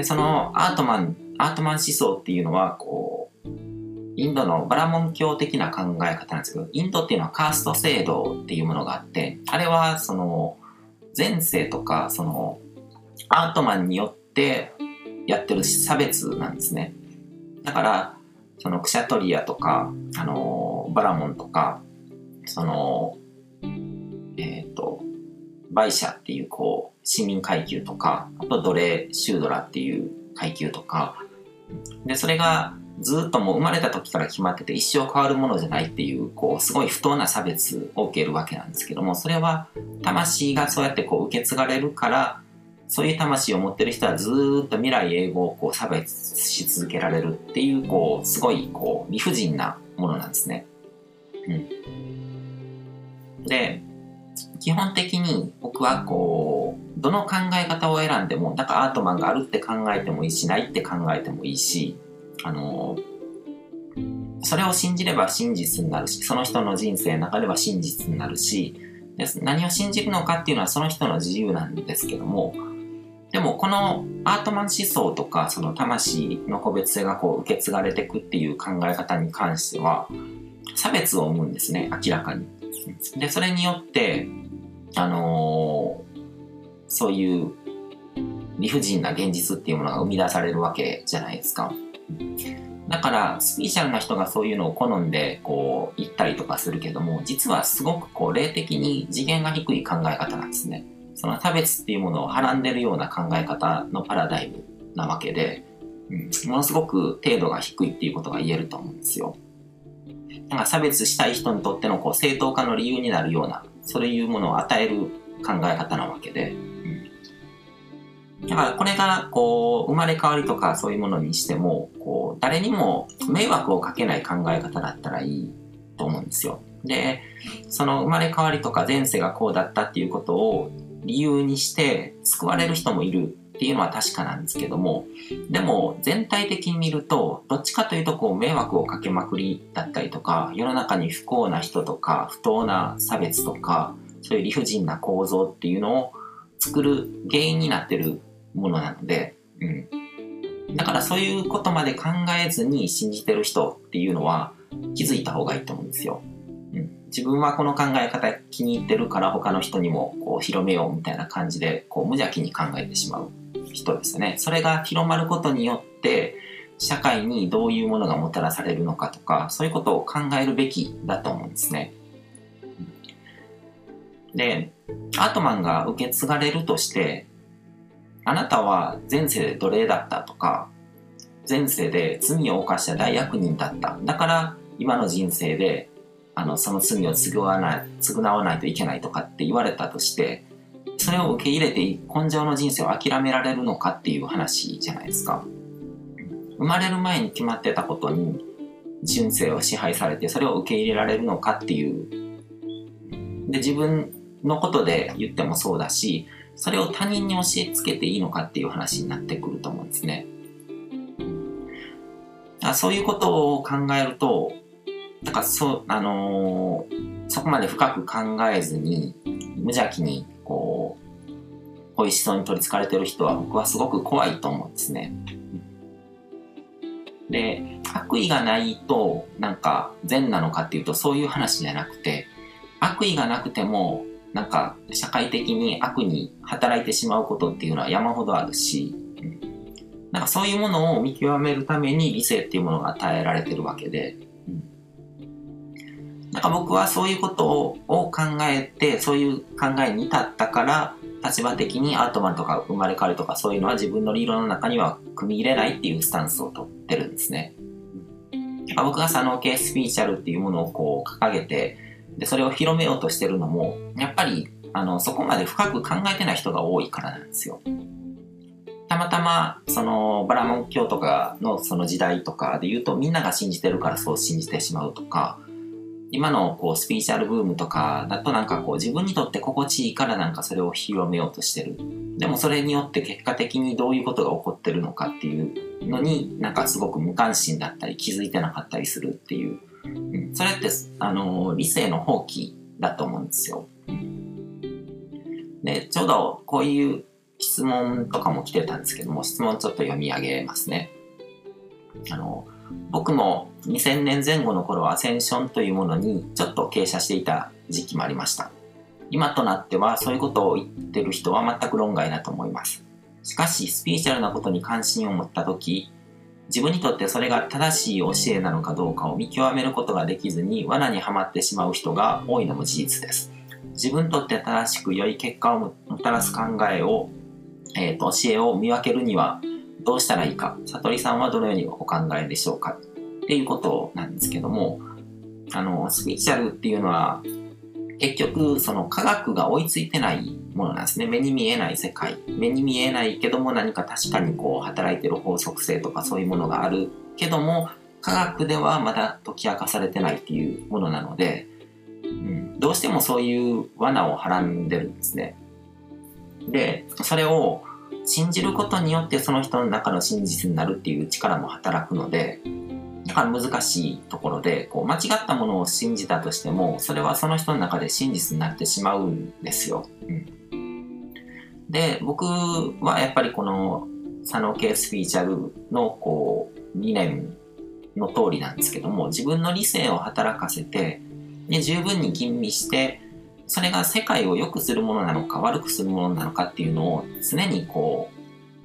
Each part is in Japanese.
で、そのアートマン、アートマン思想っていうのは、こう、インドのバラモン教的な考え方なんですけど、インドっていうのはカースト制度っていうものがあって、あれはその、前世とか、その、アートマンによってやってる差別なんですね。だから、そのクシャトリアとか、あの、バラモンとか、その、えっ、ー、と、バイシャっていうこう、市民階級とか、あと奴隷、シュードラっていう階級とか、で、それがずっともう生まれた時から決まってて一生変わるものじゃないっていう、こう、すごい不当な差別を受けるわけなんですけども、それは魂がそうやってこう受け継がれるから、そういう魂を持ってる人はずっと未来永劫をこう差別し続けられるっていう、こう、すごいこう理不尽なものなんですね。うん。で、基本的に僕はこう、どの考え方を選んでも、なんかアートマンがあるって考えてもいいし、ないって考えてもいいし、あの、それを信じれば真実になるし、その人の人生の中では真実になるし、で何を信じるのかっていうのはその人の自由なんですけども、でもこのアートマン思想とかその魂の個別性がこう受け継がれていくっていう考え方に関しては差別を生むんですね明らかに。でそれによってあのー、そういう理不尽な現実っていうものが生み出されるわけじゃないですか。だから、スピーチャルな人がそういうのを好んで、こう、言ったりとかするけども、実はすごくこう、霊的に次元が低い考え方なんですね。その差別っていうものをはらんでるような考え方のパラダイムなわけで、うん、ものすごく程度が低いっていうことが言えると思うんですよ。だか差別したい人にとってのこう正当化の理由になるような、そういうものを与える考え方なわけで、だからこれがこう生まれ変わりとかそういうものにしてもこう誰にも迷惑をかけない考え方だったらいいと思うんですよ。でその生まれ変わりとか前世がこうだったっていうことを理由にして救われる人もいる。っていうのは確かなんですけどもでも全体的に見るとどっちかというとこう迷惑をかけまくりだったりとか世の中に不幸な人とか不当な差別とかそういう理不尽な構造っていうのを作る原因になってるものなので、うん。だからそういうことまで考えずに信じてる人っていうのは気づいた方がいいと思うんですよ。うん。自分はこの考え方気に入ってるから他の人にもこう広めようみたいな感じでこう無邪気に考えてしまう人ですね。それが広まることによって社会にどういうものがもたらされるのかとかそういうことを考えるべきだと思うんですね。で、アートマンが受け継がれるとしてあなたは前世で奴隷だったとか、前世で罪を犯した大悪人だった。だから今の人生であのその罪を償わない償わないといけないとかって言われたとして、それを受け入れて根性の人生を諦められるのかっていう話じゃないですか。生まれる前に決まってたことに人生を支配されてそれを受け入れられるのかっていう。で、自分のことで言ってもそうだし、それを他人に教えつけていいのかっていう話になってくると思うんですね。そういうことを考えると、なんかそう、あのー、そこまで深く考えずに、無邪気に、こう、美味しそうに取り憑かれてる人は僕はすごく怖いと思うんですね。で、悪意がないと、なんか善なのかっていうとそういう話じゃなくて、悪意がなくてもなんか社会的に悪に働いてしまうことっていうのは山ほどあるし、なんかそういうものを見極めるために理性っていうものが与えられてるわけで、なんか僕はそういうことを考えて、そういう考えに至ったから、立場的にアートマンとか生まれ変わるとかそういうのは自分の理論の中には組み入れないっていうスタンスをとってるんですね。僕が左脳系スピーチャルっていうものをこう掲げて、で、それを広めようとしてるのも、やっぱり、あの、そこまで深く考えてない人が多いからなんですよ。たまたま、その、バラモン教とかのその時代とかで言うと、みんなが信じてるからそう信じてしまうとか、今のこうスピーチャルブームとかだとなんかこう自分にとって心地いいからなんかそれを広めようとしてる。でもそれによって結果的にどういうことが起こってるのかっていうのになんかすごく無関心だったり気づいてなかったりするっていうそれって、あの、理性の放棄だと思うんですよ。で、ちょうどこういう質問とかも来てたんですけども、質問ちょっと読み上げますね。あの、僕も2000年前後の頃はアセンションというものにちょっと傾斜していた時期もありました。今となってはそういうことを言ってる人は全く論外だと思います。しかし、スピリチュアルなことに関心を持った時、自分にとってそれが正しい教えなのかどうかを見極めることができずに罠にはまってしまう人が多いのも事実です。自分にとって正しく良い結果をもたらす考えを、えーと、教えを見分けるにはどうしたらいいか、悟りさんはどのようにお考えでしょうか？っていうことなんですけども、あの、スピリチュアルっていうのは結局その科学が追いついてないものなんですね。目に見えない世界。目に見えないけども何か確かにこう働いてる法則性とかそういうものがあるけども科学ではまだ解き明かされてないっていうものなので、うん、どうしてもそういう罠をはらんでるんですね。でそれを信じることによってその人の中の真実になるっていう力も働くのでだから難しいところで、こう間違ったものを信じたとしても、それはその人の中で真実になってしまうんですよ。うん、で、僕はやっぱりこの佐野系スピーチャルのこう理念の通りなんですけども、自分の理性を働かせて、で十分に吟味して、それが世界を良くするものなのか悪くするものなのかっていうのを常にこ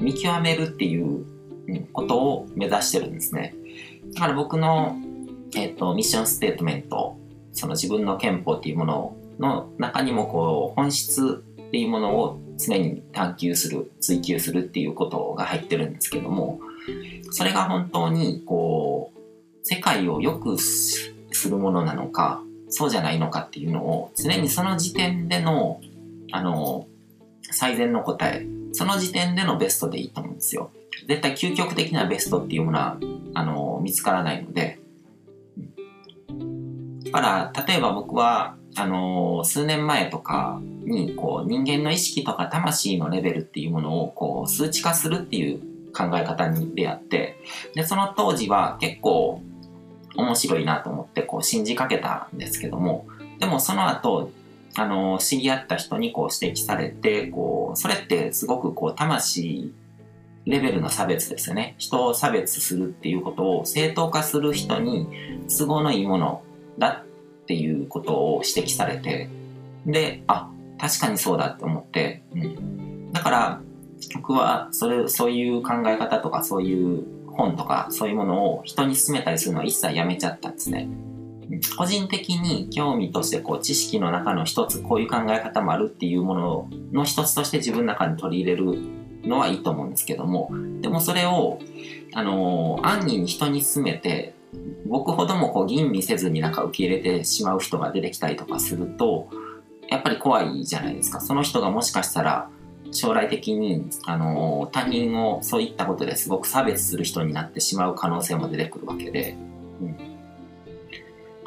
う見極めるっていうことを目指してるんですね。だから僕の、えっ、ー、と、ミッションステートメント、その自分の憲法っていうものの中にもこう、本質っていうものを常に探求する、追求するっていうことが入ってるんですけども、それが本当にこう、世界を良くするものなのか、そうじゃないのかっていうのを常にその時点での、あの、最善の答え、その時点でのベストでいいと思うんですよ。絶対究極的なベストっていうものはあの見つからないのでだから例えば僕はあの数年前とかにこう人間の意識とか魂のレベルっていうものをこう数値化するっていう考え方に出会ってでその当時は結構面白いなと思ってこう信じかけたんですけどもでもその後あの知り合った人にこう指摘されてこうそれってすごくこう魂レベルの差別ですよね。人を差別するっていうことを正当化する人に都合のいいものだっていうことを指摘されて、で、あ、確かにそうだって思って、うん。だから、僕はそれ、そういう考え方とかそういう本とかそういうものを人に勧めたりするのは一切やめちゃったんですね。個人的に興味としてこう知識の中の一つこういう考え方もあるっていうものの一つとして自分の中に取り入れるのはいいと思うんですけども、でもそれを、あのー、暗に人に勧めて、僕ほどもこう吟味せずになんか受け入れてしまう人が出てきたりとかすると、やっぱり怖いじゃないですか。その人がもしかしたら将来的に、あの、他人をそういったことですごく差別する人になってしまう可能性も出てくるわけで、うん、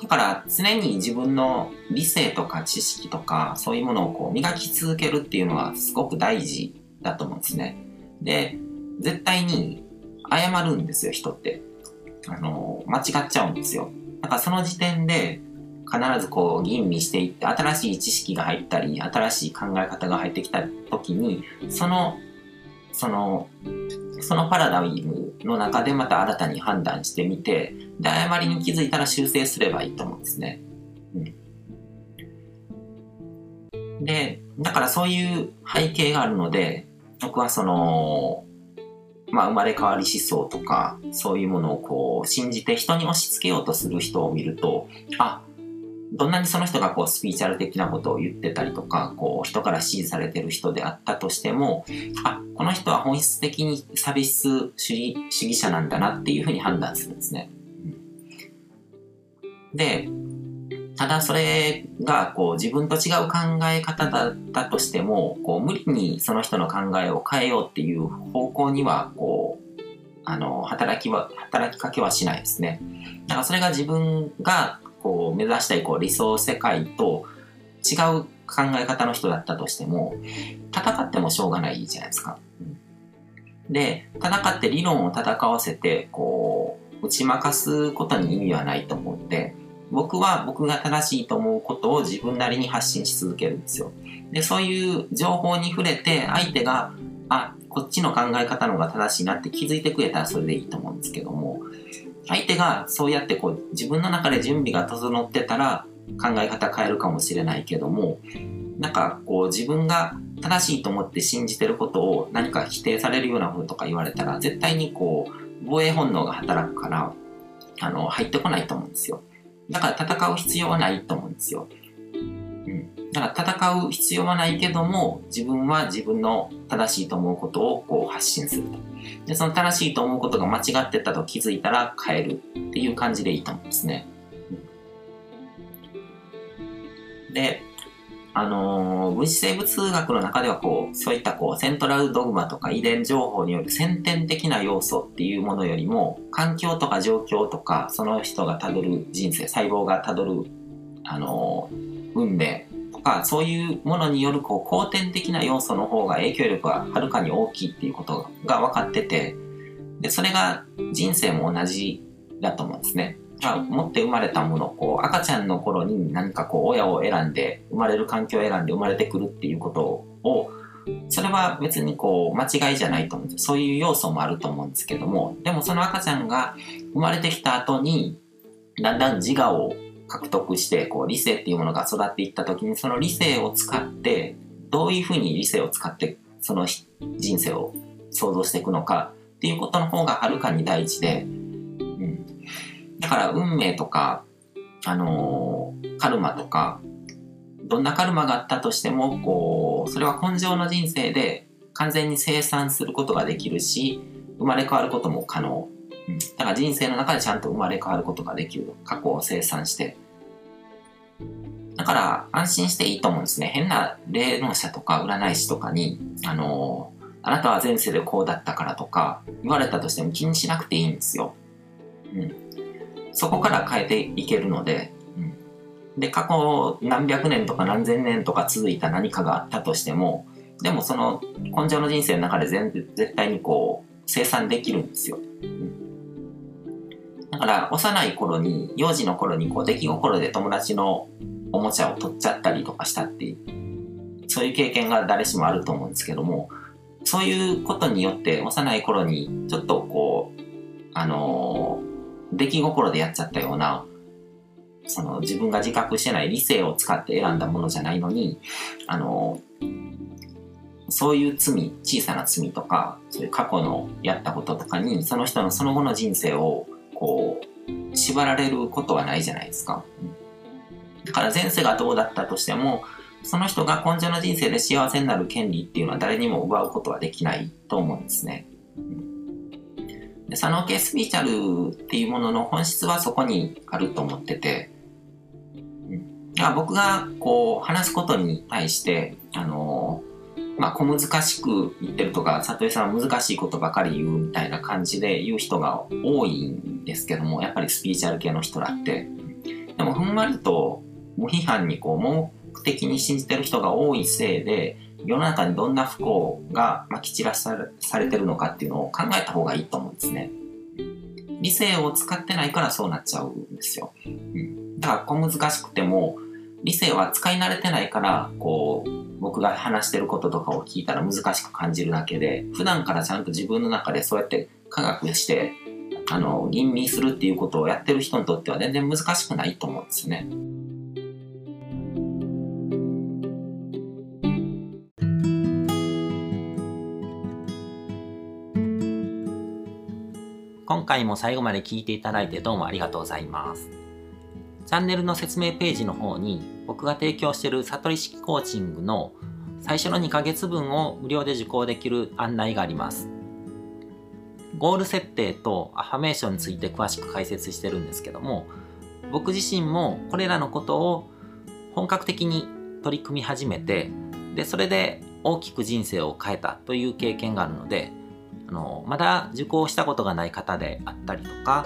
だから常に自分の理性とか知識とかそういうものをこう磨き続けるっていうのはすごく大事だと思うんですね。で、絶対に謝るんですよ、人って。あの、間違っちゃうんですよ。だからその時点で必ずこう吟味していって新しい知識が入ったり新しい考え方が入ってきた時にそのそのそのパラダイムの中でまた新たに判断してみてで誤りに気づいたら修正すればいいと思うんですね。うん、でだからそういう背景があるので僕はその、まあ、生まれ変わり思想とか、そういうものをこう、信じて人に押し付けようとする人を見ると、あ、どんなにその人がこうスピーチャル的なことを言ってたりとか、こう人から支持されてる人であったとしても、あ、この人は本質的に差別主義主義者なんだなっていうふうに判断するんですね。で、ただそれがこう自分と違う考え方だったとしてもこう無理にその人の考えを変えようっていう方向にはこうあの働きは働きかけはしないですね。だからそれが自分がこう目指したいこう理想世界と違う考え方の人だったとしても戦ってもしょうがないじゃないですか。で戦って理論を戦わせてこう打ち負かすことに意味はないと思うんで。僕は僕が正しいと思うことを自分なりに発信し続けるんですよ。で、そういう情報に触れて相手があこっちの考え方の方が正しいなって気づいてくれたらそれでいいと思うんですけども相手がそうやってこう自分の中で準備が整ってたら考え方変えるかもしれないけどもなんかこう自分が正しいと思って信じてることを何か否定されるようなこととか言われたら絶対にこう防衛本能が働くからあの入ってこないと思うんですよ。だから戦う必要はないと思うんですよ、うん、だから戦う必要はないけども自分は自分の正しいと思うことをこう発信すると。でその正しいと思うことが間違ってたと気づいたら変えるっていう感じでいいと思うんですね、であのー、分子生物学の中ではこう、そういったこう、セントラルドグマとか遺伝情報による先天的な要素っていうものよりも、環境とか状況とか、その人がたどる人生、細胞がたどる、あのー、運命か、そういうものによるこう、後天的な要素の方が影響力がはるかに大きいっていうことが分かってて、で、それが人生も同じだと思うんですね。あ、持って生まれたもの、こう、赤ちゃんの頃に何かこう、親を選んで、生まれる環境を選んで生まれてくるっていうことを、それは別にこう、間違いじゃないと思うんですそういう要素もあると思うんですけども、でもその赤ちゃんが生まれてきた後に、だんだん自我を獲得して、こう、理性っていうものが育っていった時に、その理性を使って、どういうふうに理性を使って、その人生を想像していくのかっていうことの方がはるかに大事で、うんだから運命とか、あのー、カルマとか、どんなカルマがあったとしても、こう、それは根性の人生で完全に生産することができるし、生まれ変わることも可能。だから人生の中でちゃんと生まれ変わることができる。過去を生産して。だから安心していいと思うんですね。変な霊能者とか占い師とかに、あのー、あなたは前世でこうだったからとか言われたとしても気にしなくていいんですよ。うん。そこから変えていけるので、うん、で、過去何百年とか何千年とか続いた何かがあったとしても、でもその根性の人生の中で全絶対にこう生産できるんですよ。うん、だから幼い頃に、幼児の頃にこう出来心で友達のおもちゃを取っちゃったりとかしたっていう、そういう経験が誰しもあると思うんですけども、そういうことによって幼い頃にちょっとこう、あの出来心でやっちゃったような、その自分が自覚してない理性を使って選んだものじゃないのに、あの、そういう罪、小さな罪とか、そういう過去のやったこととかに、その人のその後の人生を、こう、縛られることはないじゃないですか。だから前世がどうだったとしても、その人が根性の人生で幸せになる権利っていうのは誰にも奪うことはできないと思うんですね。で佐野系スピーチャルっていうものの本質はそこにあると思ってて、うん、僕がこう話すことに対して、あのまあ、小難しく言ってるとか、里井さんは難しいことばかり言うみたいな感じで言う人が多いんですけども、やっぱりスピーチャル系の人らって。でも、ふんわりと無批判にこう、目的に信じてる人が多いせいで、世の中にどんな不幸がまき散らされてるのかっていうのを考えた方がいいと思うんですね。理性を使ってないからそうなっちゃうんですよ。うん、だから小難しくても理性は使い慣れてないからこう僕が話してることとかを聞いたら難しく感じるだけで普段からちゃんと自分の中でそうやって科学してあの吟味するっていうことをやってる人にとっては全然難しくないと思うんですね。今回も最後まで聞いていただいてどうもありがとうございます。チャンネルの説明ページの方に僕が提供している悟り式コーチングの最初の2ヶ月分を無料で受講できる案内があります。ゴール設定とアファメーションについて詳しく解説してるんですけども、僕自身もこれらのことを本格的に取り組み始めて、で、それで大きく人生を変えたという経験があるので、あのまだ受講したことがない方であったりとか